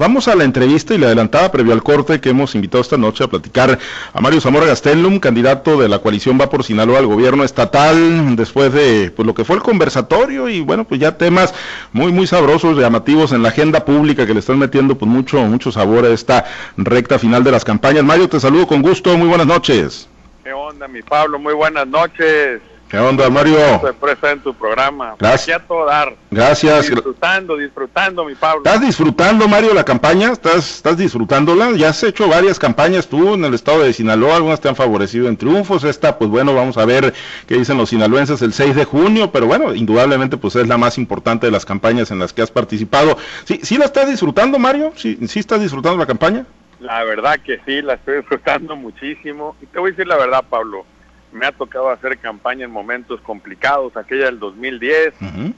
Vamos a la entrevista y le adelantaba previo al corte que hemos invitado esta noche a platicar a Mario Zamora Gastelum, candidato de la coalición Va por Sinaloa al gobierno estatal, después de pues, lo que fue el conversatorio y bueno, pues ya temas muy, muy sabrosos, llamativos en la agenda pública que le están metiendo pues mucho, mucho sabor a esta recta final de las campañas. Mario, te saludo con gusto, muy buenas noches. ¿Qué onda, mi Pablo? Muy buenas noches. ¿Qué onda, Mario? Sorpresa en tu programa. Gracias. a todo dar. Gracias. Disfrutando, disfrutando, mi Pablo. ¿Estás disfrutando, Mario, la campaña? ¿Estás, ¿Estás disfrutándola? Ya has hecho varias campañas tú en el estado de Sinaloa, algunas te han favorecido en triunfos. Esta, pues bueno, vamos a ver qué dicen los sinaloenses el 6 de junio, pero bueno, indudablemente pues es la más importante de las campañas en las que has participado. ¿Sí, sí la estás disfrutando, Mario? ¿Sí, sí estás disfrutando la campaña? La verdad que sí, la estoy disfrutando muchísimo. Y te voy a decir la verdad, Pablo me ha tocado hacer campaña en momentos complicados, aquella del 2010,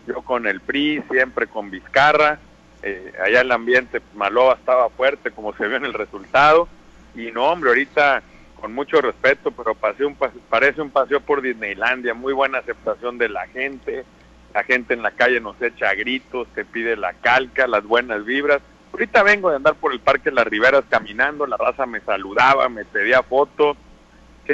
yo con el PRI, siempre con Vizcarra, eh, allá el ambiente Maloa estaba fuerte como se vio en el resultado, y no hombre, ahorita con mucho respeto, pero un, parece un paseo por Disneylandia, muy buena aceptación de la gente, la gente en la calle nos echa gritos, te pide la calca, las buenas vibras. Ahorita vengo de andar por el Parque Las Riberas caminando, la raza me saludaba, me pedía fotos,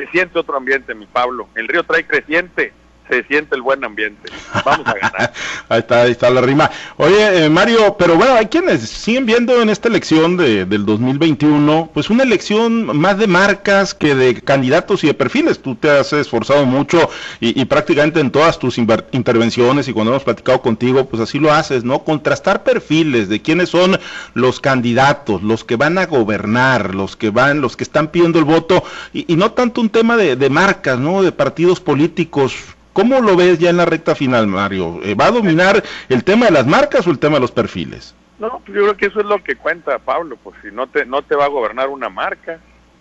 se siente otro ambiente, mi Pablo. El río trae creciente, se siente el buen ambiente. Vamos a ganar. ahí está, ahí está la rima. Oye, eh, Mario, pero bueno, hay quienes siguen viendo en esta elección de, del 2021, pues una elección más de marcas que de candidatos y de perfiles. Tú te has esforzado mucho y, prácticamente en todas tus intervenciones y cuando hemos platicado contigo, pues así lo haces, ¿no? Contrastar perfiles de quiénes son los candidatos, los que van a gobernar, los que van, los que están pidiendo el voto y, no tanto un tema de marcas, ¿no? De partidos políticos ¿Cómo lo ves ya en la recta final, Mario? Eh, ¿Va a dominar el tema de las marcas o el tema de los perfiles? No, pues yo creo que eso es lo que cuenta Pablo, pues si no te, no te va a gobernar una marca,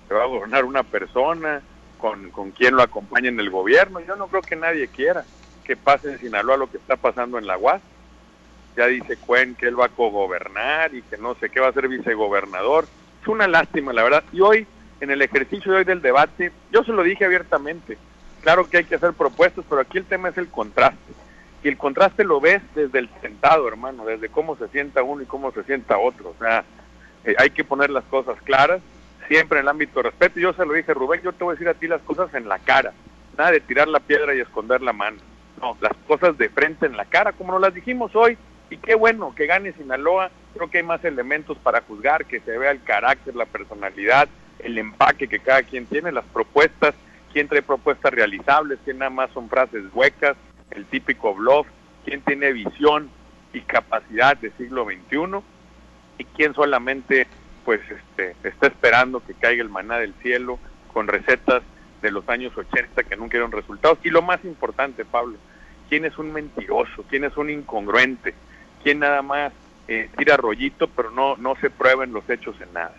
te va a gobernar una persona con, con quien lo acompaña en el gobierno. Yo no creo que nadie quiera que pase en Sinaloa lo que está pasando en la UAS. Ya dice Cuen que él va a cogobernar y que no sé qué va a ser vicegobernador. Es una lástima, la verdad. Y hoy, en el ejercicio de hoy del debate, yo se lo dije abiertamente Claro que hay que hacer propuestas, pero aquí el tema es el contraste. Y el contraste lo ves desde el sentado, hermano, desde cómo se sienta uno y cómo se sienta otro. O sea, eh, hay que poner las cosas claras, siempre en el ámbito de respeto. Yo se lo dije, Rubén, yo te voy a decir a ti las cosas en la cara. Nada de tirar la piedra y esconder la mano. No, las cosas de frente en la cara, como nos las dijimos hoy. Y qué bueno que gane Sinaloa. Creo que hay más elementos para juzgar, que se vea el carácter, la personalidad, el empaque que cada quien tiene, las propuestas quién trae propuestas realizables, quién nada más son frases huecas, el típico bluff, quién tiene visión y capacidad de siglo XXI y quién solamente pues este, está esperando que caiga el maná del cielo con recetas de los años 80 que nunca dieron resultados. Y lo más importante, Pablo, quién es un mentiroso, quién es un incongruente, quién nada más eh, tira rollito, pero no, no se prueben los hechos en nada.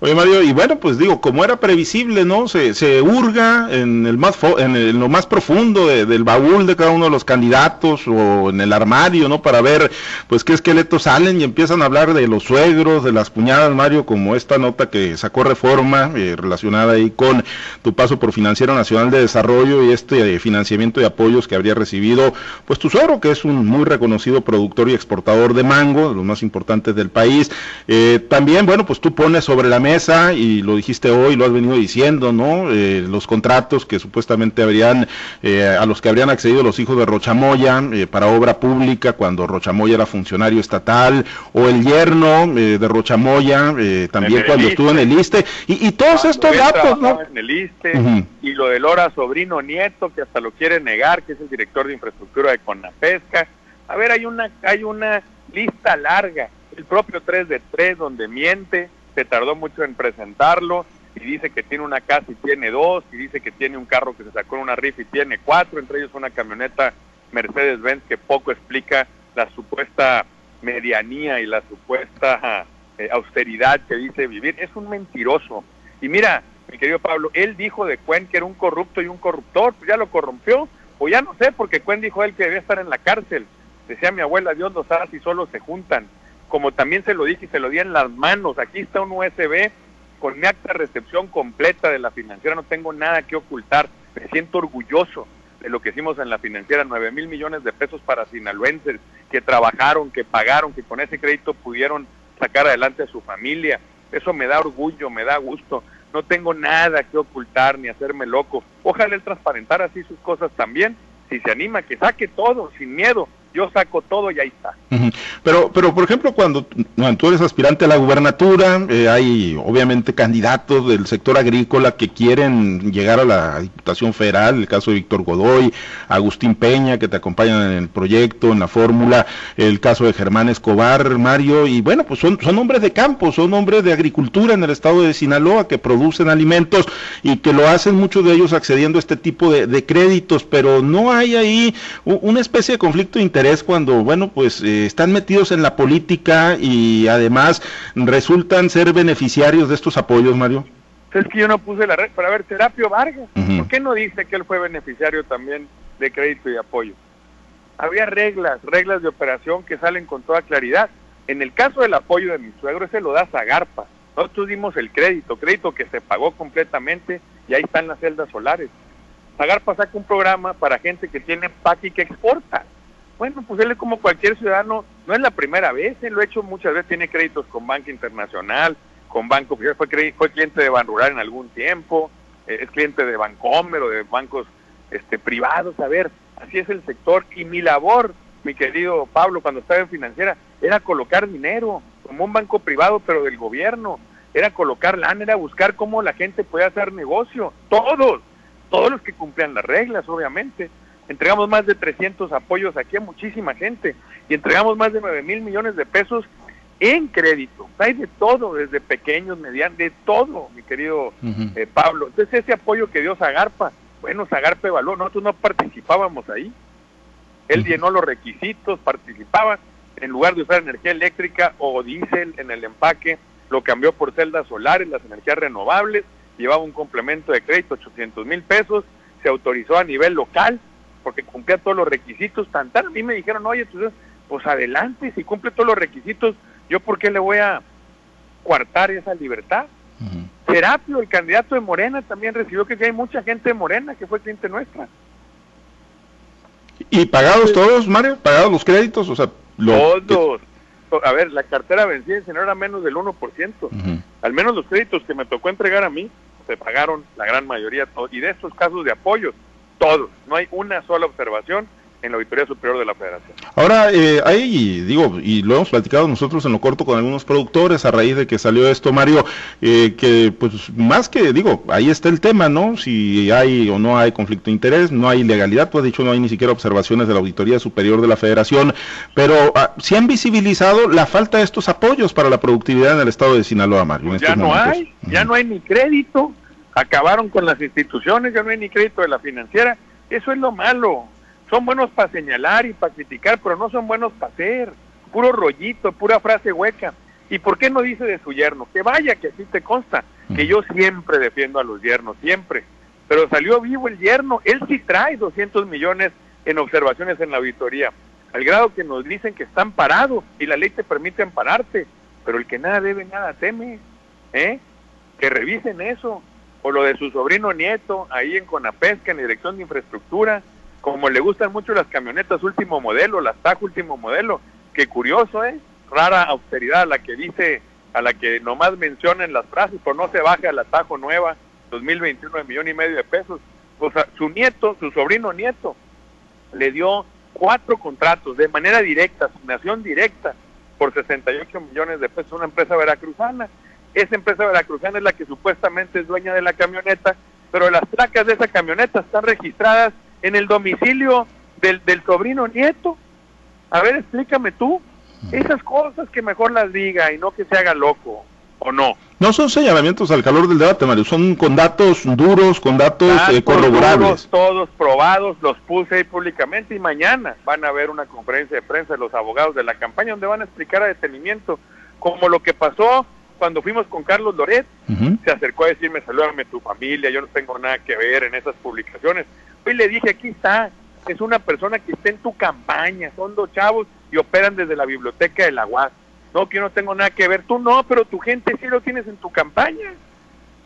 Oye Mario, y bueno, pues digo, como era previsible, ¿no? Se, se hurga en el más en, lo más profundo del baúl de cada uno de los candidatos o en el armario, ¿no? Para ver, pues qué esqueletos salen y empiezan a hablar de los suegros, de las puñadas, Mario, como esta nota que sacó Reforma eh, relacionada ahí con tu paso por Financiero Nacional de Desarrollo y este financiamiento de apoyos que habría recibido, pues tu suegro, que es un muy reconocido productor y exportador de mango, de los más importantes del país. Eh, también, bueno, pues tú pone sobre la mesa, y lo dijiste hoy, lo has venido diciendo, ¿no? Eh, los contratos que supuestamente habrían, eh, a los que habrían accedido los hijos de Rochamoya eh, para obra pública cuando Rochamoya era funcionario estatal, o el yerno de Rochamoya también cuando estuvo en el ISTE, y, todos estos datos, ¿no? En el ISTE, y lo de Lora Sobrino Nieto, que hasta lo quiere negar, que es el director de infraestructura de Conapesca. A ver, hay una, hay una lista larga el propio 3 de 3 donde miente, se tardó mucho en presentarlo y dice que tiene una casa y tiene dos, y dice que tiene un carro que se sacó en una rifa y tiene cuatro, entre ellos una camioneta Mercedes-Benz que poco explica la supuesta medianía y la supuesta eh, austeridad que dice vivir. Es un mentiroso. Y mira, mi querido Pablo, él dijo de Cuen que era un corrupto y un corruptor, pues ya lo corrompió, o ya no sé, porque Cuen dijo él que debía estar en la cárcel. Decía mi abuela, Dios los haga si solo se juntan como también se lo dije y se lo di en las manos. Aquí está un USB con mi acta de recepción completa de la financiera, no tengo nada que ocultar. Me siento orgulloso de lo que hicimos en la financiera, 9 mil millones de pesos para sinaloenses que trabajaron, que pagaron, que con ese crédito pudieron sacar adelante a su familia. Eso me da orgullo, me da gusto. No tengo nada que ocultar ni hacerme loco. Ojalá él transparentar así sus cosas también. Si se anima, que saque todo sin miedo yo saco todo y ahí está. Pero, pero por ejemplo, cuando tú eres aspirante a la gubernatura, eh, hay obviamente candidatos del sector agrícola que quieren llegar a la Diputación Federal, el caso de Víctor Godoy, Agustín Peña, que te acompañan en el proyecto, en la fórmula, el caso de Germán Escobar, Mario, y bueno, pues son, son hombres de campo, son hombres de agricultura en el estado de Sinaloa que producen alimentos y que lo hacen muchos de ellos accediendo a este tipo de, de créditos, pero no hay ahí una especie de conflicto de interés cuando, bueno, pues eh, están metidos en la política y además resultan ser beneficiarios de estos apoyos, Mario? Es que yo no puse la red para ver, Terapio Vargas, ¿por qué no dice que él fue beneficiario también de crédito y apoyo? Había reglas, reglas de operación que salen con toda claridad. En el caso del apoyo de mi suegro, ese lo da Zagarpa. Nosotros dimos el crédito, crédito que se pagó completamente y ahí están las celdas solares. Zagarpa saca un programa para gente que tiene PAC y que exporta. Bueno, pues él es como cualquier ciudadano, no es la primera vez, él lo ha hecho muchas veces, tiene créditos con Banca Internacional, con Banco fue, fue cliente de Ban Rural en algún tiempo, eh, es cliente de Bancomer o de bancos este, privados, a ver, así es el sector. Y mi labor, mi querido Pablo, cuando estaba en financiera, era colocar dinero, como un banco privado, pero del gobierno, era colocar lana, era buscar cómo la gente podía hacer negocio, todos, todos los que cumplían las reglas, obviamente entregamos más de 300 apoyos aquí a muchísima gente y entregamos más de 9 mil millones de pesos en crédito. Hay de todo, desde pequeños, medianos, de todo, mi querido eh, Pablo. Entonces ese apoyo que dio Zagarpa, bueno, Zagarpa evaluó, nosotros no participábamos ahí. Él llenó los requisitos, participaba, en lugar de usar energía eléctrica o diésel en el empaque, lo cambió por celdas solares, las energías renovables, llevaba un complemento de crédito, 800 mil pesos, se autorizó a nivel local, porque cumplía todos los requisitos, tan tan, a mí me dijeron, oye, pues, pues adelante, si cumple todos los requisitos, yo por qué le voy a coartar esa libertad. Serapio, el candidato de Morena, también recibió que hay mucha gente de Morena que fue cliente nuestra. ¿Y pagados todos, Mario? ¿Pagados los créditos? O sea, todos. A ver, la cartera vencida no era menos del 1%. Al menos los créditos que me tocó entregar a mí se pagaron la gran mayoría. Y de estos casos de apoyos, todos. No hay una sola observación en la Auditoría Superior de la Federación. Ahora, eh, ahí digo, y lo hemos platicado nosotros en lo corto con algunos productores a raíz de que salió esto, Mario, eh, que pues más que, digo, ahí está el tema, ¿no? Si hay o no hay conflicto de interés, no hay legalidad, pues dicho, no hay ni siquiera observaciones de la Auditoría Superior de la Federación, pero ah, sí han visibilizado la falta de estos apoyos para la productividad en el estado de Sinaloa, Mario. ya no hay, ya no hay ni crédito, acabaron con las instituciones, ya no hay ni crédito de la financiera, eso es lo malo. Son buenos para señalar y para criticar, pero no son buenos para hacer. Puro rollito, pura frase hueca. ¿Y por qué no dice de su yerno? Que vaya, que así te consta, que yo siempre defiendo a los yernos, siempre. Pero salió vivo el yerno, él sí trae 200 millones en observaciones en la auditoría, al grado que nos dicen que están parados y la ley te permite ampararte, pero el que nada debe, nada teme, ¿eh? Que revisen eso o lo de su sobrino nieto ahí en Conapesca, en la Dirección de Infraestructura, como le gustan mucho las camionetas último modelo, las TAC último modelo, que curioso, ¿eh? Rara austeridad a la que dice, a la que nomás mencionan las frases, pero no se baja la Tajo nueva, 2021 de millón y medio de pesos. O sea, su nieto, su sobrino nieto, le dio cuatro contratos de manera directa, asignación directa, por 68 millones de pesos a una empresa veracruzana esa empresa veracruzana es la que supuestamente es dueña de la camioneta, pero las placas de esa camioneta están registradas en el domicilio del, del sobrino nieto. A ver, explícame tú. Esas cosas que mejor las diga y no que se haga loco, ¿o no? No son señalamientos al calor del debate, Mario, son con datos duros, con datos, eh, corroborables. todos probados, los puse ahí públicamente y mañana van a haber una conferencia de prensa de los abogados de la campaña donde van a explicar a detenimiento como lo que pasó cuando fuimos con Carlos Loret, se acercó a decirme, salúdame tu familia, yo no tengo nada que ver en esas publicaciones. Hoy le dije, aquí está, es una persona que está en tu campaña, son dos chavos y operan desde la biblioteca de la UAS. No, que yo no tengo nada que ver, tú no, pero tu gente sí lo tienes en tu campaña.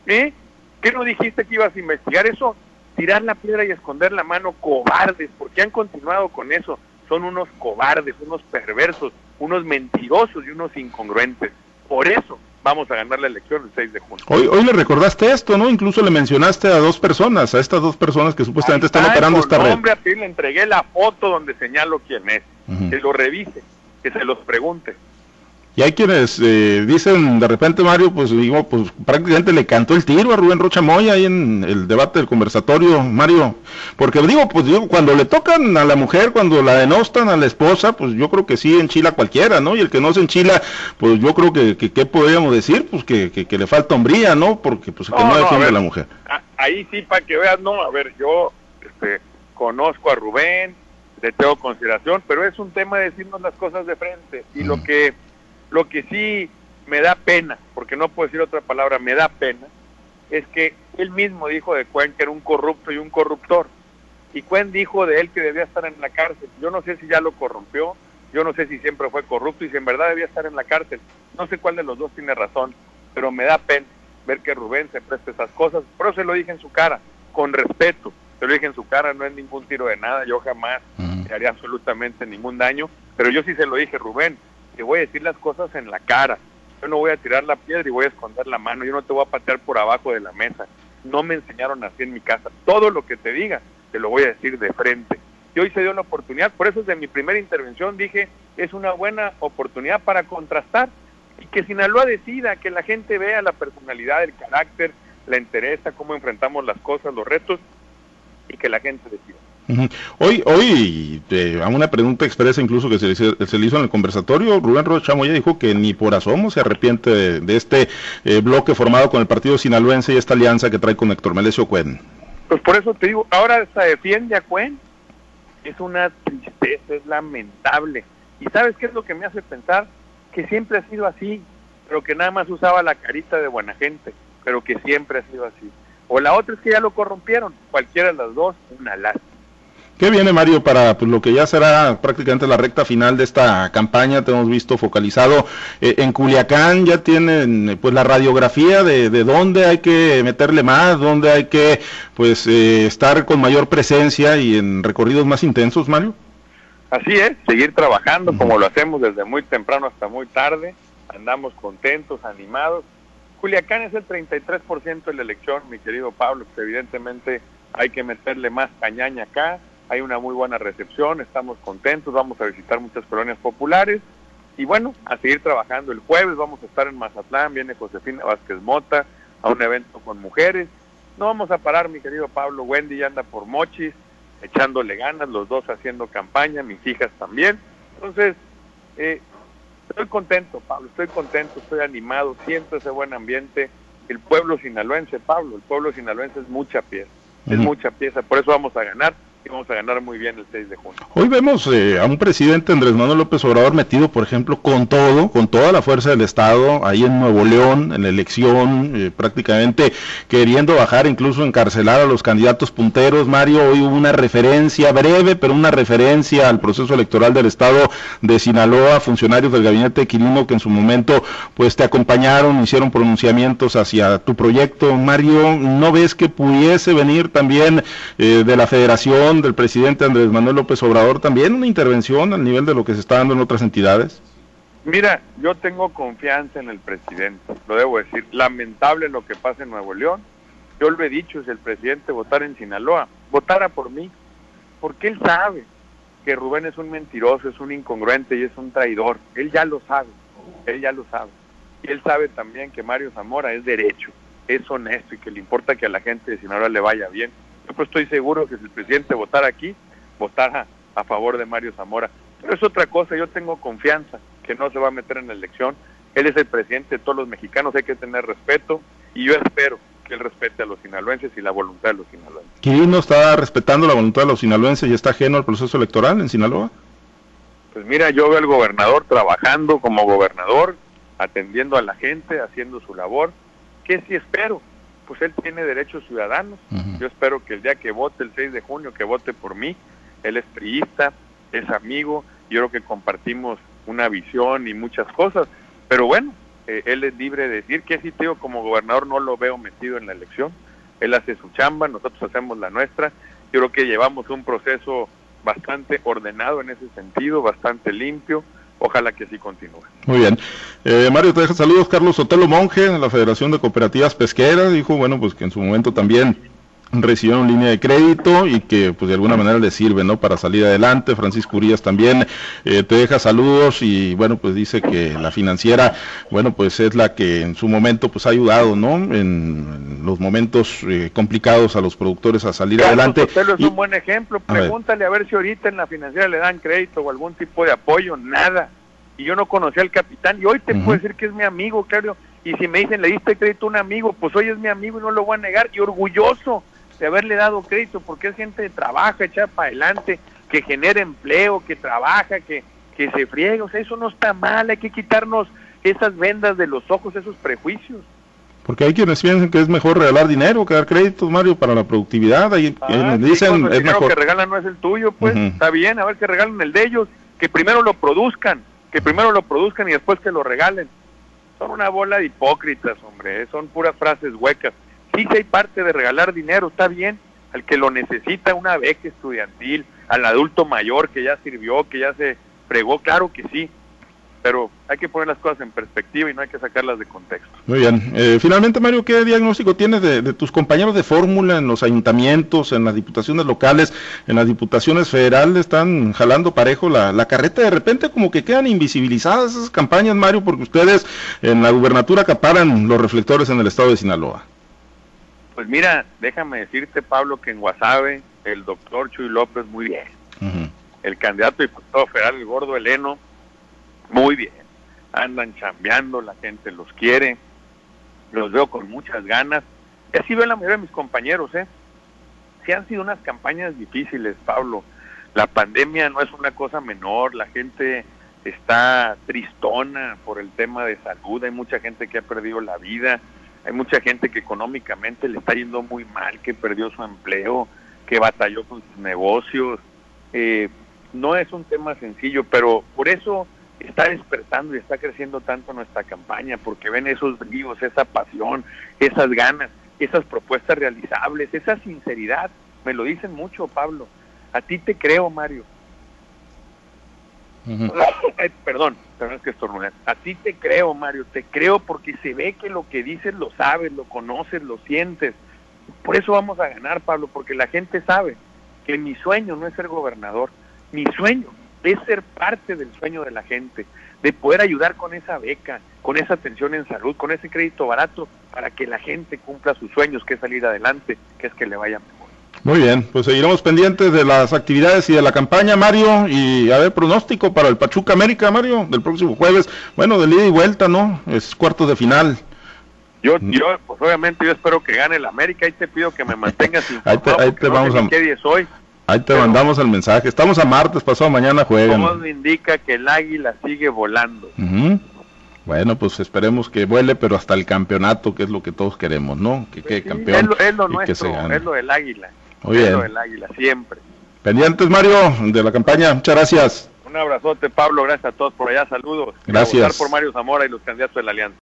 ¿Eh? ¿Qué no dijiste que ibas a investigar eso? Tirar la piedra y esconder la mano, cobardes, porque han continuado con eso. Son unos cobardes, unos perversos, unos mentirosos y unos incongruentes. Por eso vamos a ganar la elección el 6 de junio. Hoy, hoy le recordaste esto, ¿no? Incluso le mencionaste a dos personas, a estas dos personas que supuestamente están operando esta red. Hombre, a ti le entregué la foto donde señalo quién es, que lo revise, que se los pregunte. Y hay quienes eh, dicen de repente, Mario, pues digo, pues prácticamente le cantó el tiro a Rubén Rocha Moya ahí en el debate del conversatorio, Mario. Porque digo, pues digo, cuando le tocan a la mujer, cuando la denostan a la esposa, pues yo creo que sí enchila cualquiera, ¿no? Y el que no se enchila, pues yo creo que, que ¿qué podríamos decir? Pues que, que, le falta hombría, ¿no? Porque pues que no, defiende a la mujer. Ahí sí, para que veas, no, a ver, yo este, conozco a Rubén, le tengo consideración, pero es un tema de decirnos las cosas de frente. Y lo que lo que sí me da pena, porque no puedo decir otra palabra, me da pena, es que él mismo dijo de Cuen que era un corrupto y un corruptor. Y Cuen dijo de él que debía estar en la cárcel. Yo no sé si ya lo corrompió, yo no sé si siempre fue corrupto y si en verdad debía estar en la cárcel. No sé cuál de los dos tiene razón, pero me da pena ver que Rubén se preste esas cosas. Por eso se lo dije en su cara, con respeto. Se lo dije en su cara, no es ningún tiro de nada, yo jamás le haría absolutamente ningún daño. Pero yo sí se lo dije, Rubén, voy a decir las cosas en la cara. Yo no voy a tirar la piedra y voy a esconder la mano. Yo no te voy a patear por abajo de la mesa. No me enseñaron así en mi casa. Todo lo que te diga, te lo voy a decir de frente. Y hoy se dio la oportunidad. Por eso desde mi primera intervención dije, es una buena oportunidad para contrastar y que Sinaloa decida, que la gente vea la personalidad, el carácter, la interesa, cómo enfrentamos las cosas, los retos y que la gente decida. Hoy, hoy a una pregunta expresa incluso que se le, se le, hizo en el conversatorio, Rubén Rocha Moya dijo que ni por asomo se arrepiente de, este eh, bloque formado con el partido sinaloense y esta alianza que trae con Héctor Melesio Cuen. Pues por eso te digo, ahora se defiende a Cuen. Es una tristeza, es lamentable. ¿Y sabes qué es lo que me hace pensar? Que siempre ha sido así, pero que nada más usaba la carita de buena gente, pero que siempre ha sido así. O la otra es que ya lo corrompieron, cualquiera de las dos, una lástima. ¿Qué viene, Mario, para pues, lo que ya será prácticamente la recta final de esta campaña? Te hemos visto focalizado eh, en Culiacán, ya tienen pues la radiografía de, de, dónde hay que meterle más, dónde hay que pues eh, estar con mayor presencia y en recorridos más intensos, Mario. Así es, seguir trabajando como lo hacemos desde muy temprano hasta muy tarde, andamos contentos, animados. Culiacán es el 33% de la elección, mi querido Pablo, pues evidentemente hay que meterle más cañaña acá, hay una muy buena recepción, estamos contentos, vamos a visitar muchas colonias populares y bueno, a seguir trabajando. El jueves vamos a estar en Mazatlán, viene Josefina Vázquez Mota a un evento con mujeres. No vamos a parar, mi querido Pablo. Wendy ya anda por Mochis, echándole ganas, los dos haciendo campaña, mis hijas también. Entonces, eh, estoy contento, Pablo, estoy contento, estoy animado, siento ese buen ambiente. El pueblo sinaloense, Pablo, el pueblo sinaloense es mucha pieza, es mucha pieza, por eso vamos a ganar y vamos a ganar muy bien el 6 de junio. Hoy vemos eh, a un presidente Andrés Manuel López Obrador metido, por ejemplo, con todo, con toda la fuerza del Estado, ahí en Nuevo León, en la elección, eh, prácticamente queriendo bajar, incluso encarcelar a los candidatos punteros. Mario, hoy hubo una referencia breve, pero una referencia al proceso electoral del Estado de Sinaloa, funcionarios del gabinete de Quirino que en su momento pues te acompañaron, hicieron pronunciamientos hacia tu proyecto. Mario, ¿no ves que pudiese venir también eh, de la federación? Del presidente Andrés Manuel López Obrador también una intervención al nivel de lo que se está dando en otras entidades? Mira, yo tengo confianza en el presidente, lo debo decir. Lamentable lo que pasa en Nuevo León. Yo lo he dicho, si el presidente votara en Sinaloa, votara por mí, porque él sabe que Rubén es un mentiroso, es un incongruente y es un traidor. Él ya lo sabe, él ya lo sabe. Y él sabe también que Mario Zamora es derecho, es honesto y que le importa que a la gente de Sinaloa le vaya bien. Yo pues estoy seguro que si el presidente votara aquí, votara a favor de Mario Zamora. Pero es otra cosa, yo tengo confianza que no se va a meter en la elección. Él es el presidente de todos los mexicanos, hay que tener respeto y yo espero que él respete a los sinaloenses y la voluntad de los sinaloenses. ¿Quién no está respetando la voluntad de los sinaloenses y está ajeno al proceso electoral en Sinaloa? Pues mira, yo veo al gobernador trabajando como gobernador, atendiendo a la gente, haciendo su labor. ¿Qué sí espero? Pues él tiene derechos ciudadanos. Yo espero que el día que vote, el 6 de junio, que vote por mí. Él es priista, es amigo, yo creo que compartimos una visión y muchas cosas. Pero bueno, eh, él es libre de decir que si tengo como gobernador no lo veo metido en la elección. Él hace su chamba, nosotros hacemos la nuestra. Yo creo que llevamos un proceso bastante ordenado en ese sentido, bastante limpio, ojalá que sí continúe. Muy bien. Eh, Mario, te deja saludos. Carlos Sotelo Monje, de la Federación de Cooperativas Pesqueras, dijo, bueno, pues que en su momento también recibieron línea de crédito y que pues de alguna manera les sirve no para salir adelante. Francisco Urias también eh, te deja saludos y bueno pues dice que la financiera bueno pues es la que en su momento pues ha ayudado no en, los momentos eh, complicados a los productores a salir adelante. Es un buen ejemplo. Pregúntale a ver. si ahorita en la financiera le dan crédito o algún tipo de apoyo. Nada. Y yo no conocía al capitán. Y hoy te puedo decir que es mi amigo claro y si me dicen le diste crédito a un amigo pues hoy es mi amigo y no lo voy a negar y orgulloso de haberle dado crédito, porque es gente que trabaja, echa para adelante, que genera empleo, que trabaja, que, que se friega, o sea, eso no está mal, hay que quitarnos esas vendas de los ojos, esos prejuicios. Porque hay quienes piensan que es mejor regalar dinero que dar créditos, Mario, para la productividad. Ahí ah, dicen el dinero que regalan no es el tuyo, pues está bien, a ver que regalen el de ellos, que primero lo produzcan, que primero lo produzcan y después que lo regalen. Son una bola de hipócritas, hombre, ¿eh? son puras frases huecas. Sí, sí hay parte de regalar dinero, está bien, al que lo necesita, una beca estudiantil, al adulto mayor que ya sirvió, que ya se fregó, claro que sí, pero hay que poner las cosas en perspectiva y no hay que sacarlas de contexto. Muy bien. Eh, finalmente, Mario, ¿qué diagnóstico tienes de, tus compañeros de fórmula en los ayuntamientos, en las diputaciones locales, en las diputaciones federales? Están jalando parejo la, la carreta. De repente como que quedan invisibilizadas esas campañas, Mario, porque ustedes en la gubernatura acaparan los reflectores en el estado de Sinaloa. Pues mira, déjame decirte, Pablo, que en Guasave el doctor Chuy López muy bien. El candidato diputado federal, el gordo Heleno, muy bien. Andan chambeando, la gente los quiere, los veo con muchas ganas. Y así veo la mayoría de mis compañeros, ¿eh? Sí han sido unas campañas difíciles, Pablo. La pandemia no es una cosa menor, la gente está tristona por el tema de salud, hay mucha gente que ha perdido la vida hay mucha gente que económicamente le está yendo muy mal, que perdió su empleo, que batalló con sus negocios. Eh, no es un tema sencillo, pero por eso está despertando y está creciendo tanto nuestra campaña, porque ven esos bríos, esa pasión, esas ganas, esas propuestas realizables, esa sinceridad. Me lo dicen mucho, Pablo. A ti te creo, Mario. perdón, perdón es que estornudé. A ti te creo, Mario, te creo porque se ve que lo que dices lo sabes, lo conoces, lo sientes. Por eso vamos a ganar, Pablo, porque la gente sabe que mi sueño no es ser gobernador, mi sueño es ser parte del sueño de la gente, de poder ayudar con esa beca, con esa atención en salud, con ese crédito barato, para que la gente cumpla sus sueños, que es salir adelante, que es que le vaya. Muy bien, pues seguiremos pendientes de las actividades y de la campaña, Mario, y a ver, pronóstico para el Pachuca América, Mario, del próximo jueves, bueno, de ida y vuelta, ¿no? Es cuartos de final. Yo, yo, pues obviamente yo espero que gane el América, ahí te pido que me mantengas informado. ahí te, vamos a... qué hoy. Ahí te mandamos el mensaje. Estamos a martes, pasado mañana juegan. Todo indica que el águila sigue volando. Bueno, pues esperemos que vuele, pero hasta el campeonato, que es lo que todos queremos, ¿no? Que quede campeón. Es lo, nuestro, es lo del águila. Muy bien. el águila, siempre. Pendientes, Mario, de la campaña. Muchas gracias. Un abrazote, Pablo. Gracias a todos por allá. Saludos. Gracias. por Mario Zamora y los candidatos de la Alianza.